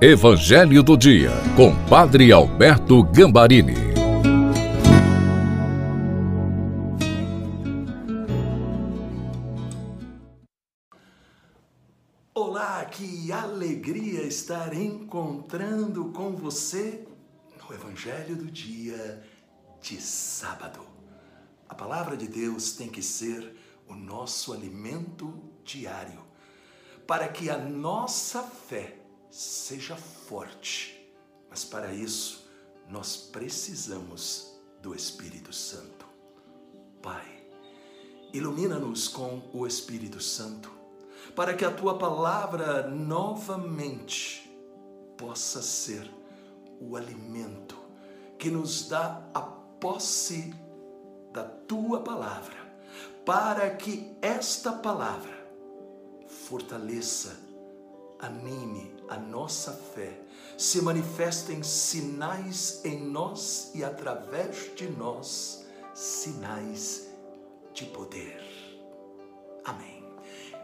Evangelho do Dia, com Padre Alberto Gambarini. Olá, que alegria estar encontrando com você no Evangelho do Dia de sábado. A palavra de Deus tem que ser o nosso alimento diário, para que a nossa fé seja forte. Mas para isso, nós precisamos do Espírito Santo. Pai, ilumina-nos com o Espírito Santo, para que a tua palavra novamente possa ser o alimento que nos dá a posse da tua palavra, para que esta palavra fortaleça anime a nossa fé, se manifestem sinais em nós e através de nós, sinais de poder. Amém.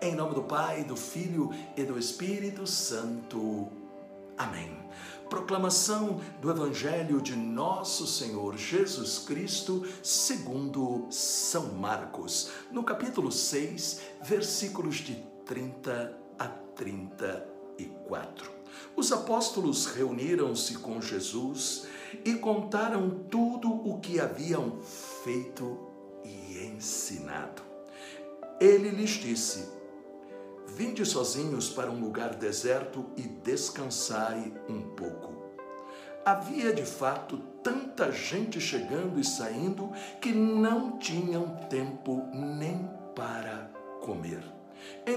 Em nome do Pai, do Filho e do Espírito Santo. Amém. Proclamação do Evangelho de Nosso Senhor Jesus Cristo, segundo São Marcos, no capítulo 6, versículos de 30 a 34. Os apóstolos reuniram-se com Jesus e contaram tudo o que haviam feito e ensinado. Ele lhes disse: Vinde sozinhos para um lugar deserto e descansai um pouco. Havia de fato tanta gente chegando e saindo que não tinham tempo nem para comer.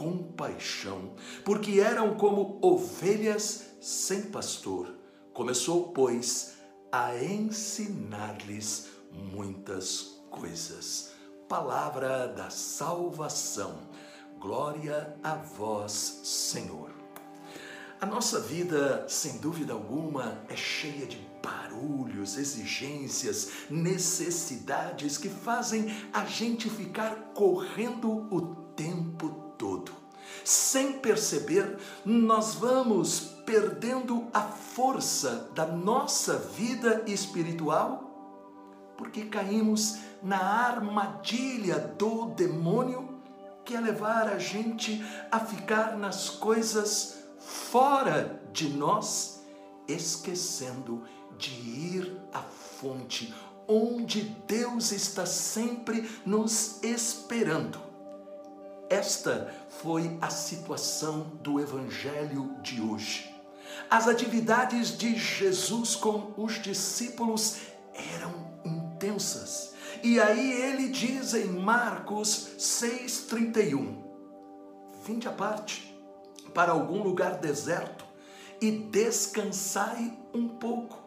compaixão, porque eram como ovelhas sem pastor. Começou, pois, a ensinar-lhes muitas coisas. Palavra da salvação. Glória a vós, Senhor. A nossa vida, sem dúvida alguma, é cheia de barulhos, exigências, necessidades que fazem a gente ficar correndo o tempo todo. Sem perceber, nós vamos perdendo a força da nossa vida espiritual porque caímos na armadilha do demônio que é levar a gente a ficar nas coisas fora de nós, esquecendo de ir à fonte onde Deus está sempre nos esperando esta foi a situação do Evangelho de hoje. As atividades de Jesus com os discípulos eram intensas. E aí ele diz em Marcos 6,31: Vinde à parte para algum lugar deserto e descansai um pouco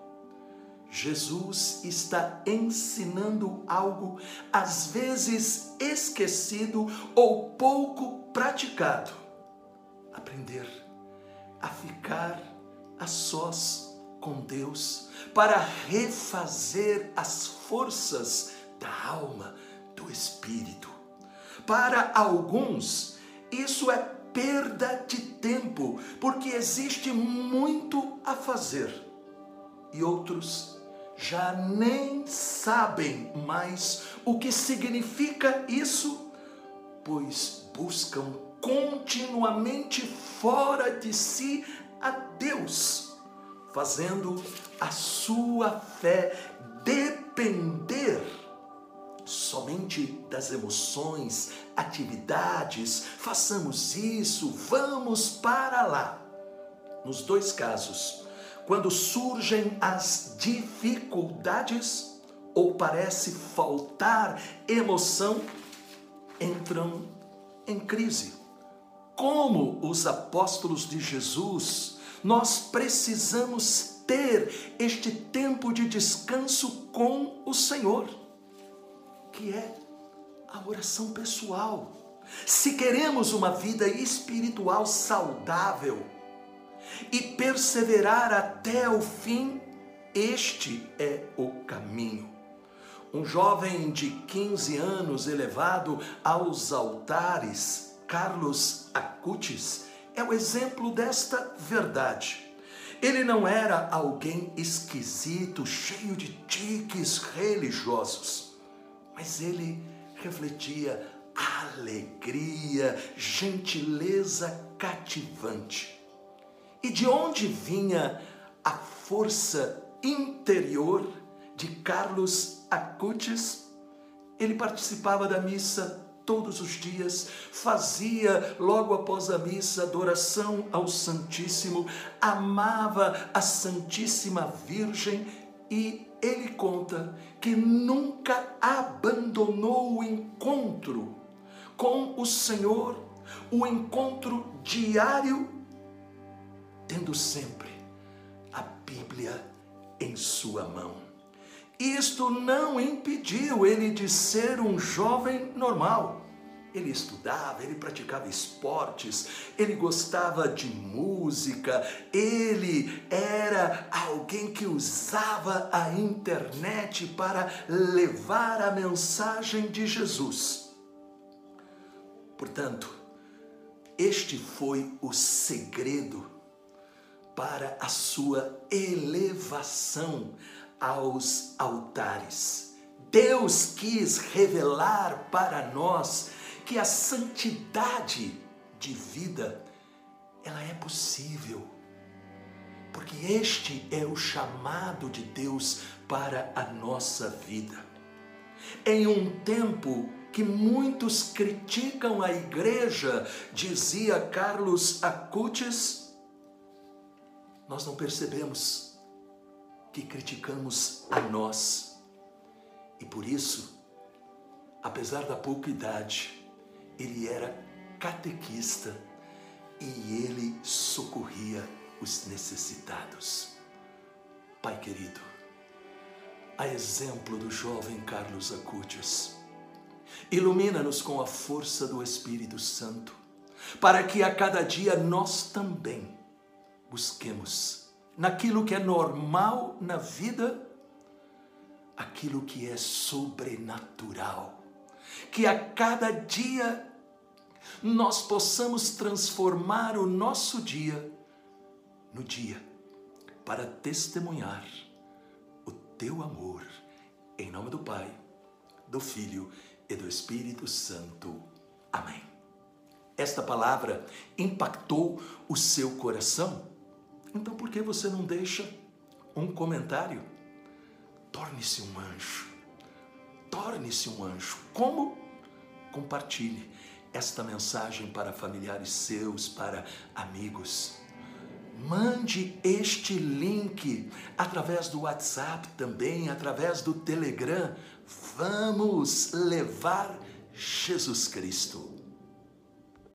Jesus está ensinando algo às vezes esquecido ou pouco praticado. Aprender a ficar a sós com Deus para refazer as forças da alma, do espírito. Para alguns, isso é perda de tempo, porque existe muito a fazer. E outros já nem sabem mais o que significa isso, pois buscam continuamente fora de si a Deus, fazendo a sua fé depender somente das emoções, atividades, façamos isso, vamos para lá. Nos dois casos, quando surgem as dificuldades ou parece faltar emoção, entram em crise. Como os apóstolos de Jesus, nós precisamos ter este tempo de descanso com o Senhor, que é a oração pessoal. Se queremos uma vida espiritual saudável e perseverar até o fim, este é o caminho. Um jovem de 15 anos elevado aos altares, Carlos Acutis, é o exemplo desta verdade. Ele não era alguém esquisito, cheio de tiques religiosos, mas ele refletia alegria, gentileza cativante. E de onde vinha a força interior de Carlos Acutis? Ele participava da missa todos os dias, fazia logo após a missa adoração ao Santíssimo, amava a Santíssima Virgem e ele conta que nunca abandonou o encontro com o Senhor, o encontro diário, tendo sempre a Bíblia em sua mão. Isto não impediu ele de ser um jovem normal. Ele estudava, ele praticava esportes, ele gostava de música, ele era alguém que usava a internet para levar a mensagem de Jesus. Portanto, este foi o segredo para a sua elevação aos altares. Deus quis revelar para nós que a santidade de vida ela é possível. Porque este é o chamado de Deus para a nossa vida. Em um tempo que muitos criticam a igreja, dizia Carlos Acutis, nós não percebemos que criticamos a nós. E por isso, apesar da pouca idade, ele era catequista e ele socorria os necessitados. Pai querido, a exemplo do jovem Carlos Acutis, ilumina-nos com a força do Espírito Santo, para que a cada dia nós também busquemos naquilo que é normal na vida, aquilo que é sobrenatural. Que a cada dia nós possamos transformar o nosso dia no dia para testemunhar o teu amor. Em nome do Pai, do Filho e do Espírito Santo. Amém. Esta palavra impactou o seu coração? Então por que você não deixa um comentário? Torne-se um anjo. Torne-se um anjo. Como? Compartilhe esta mensagem para familiares seus, para amigos. Mande este link através do WhatsApp também, através do Telegram. Vamos levar Jesus Cristo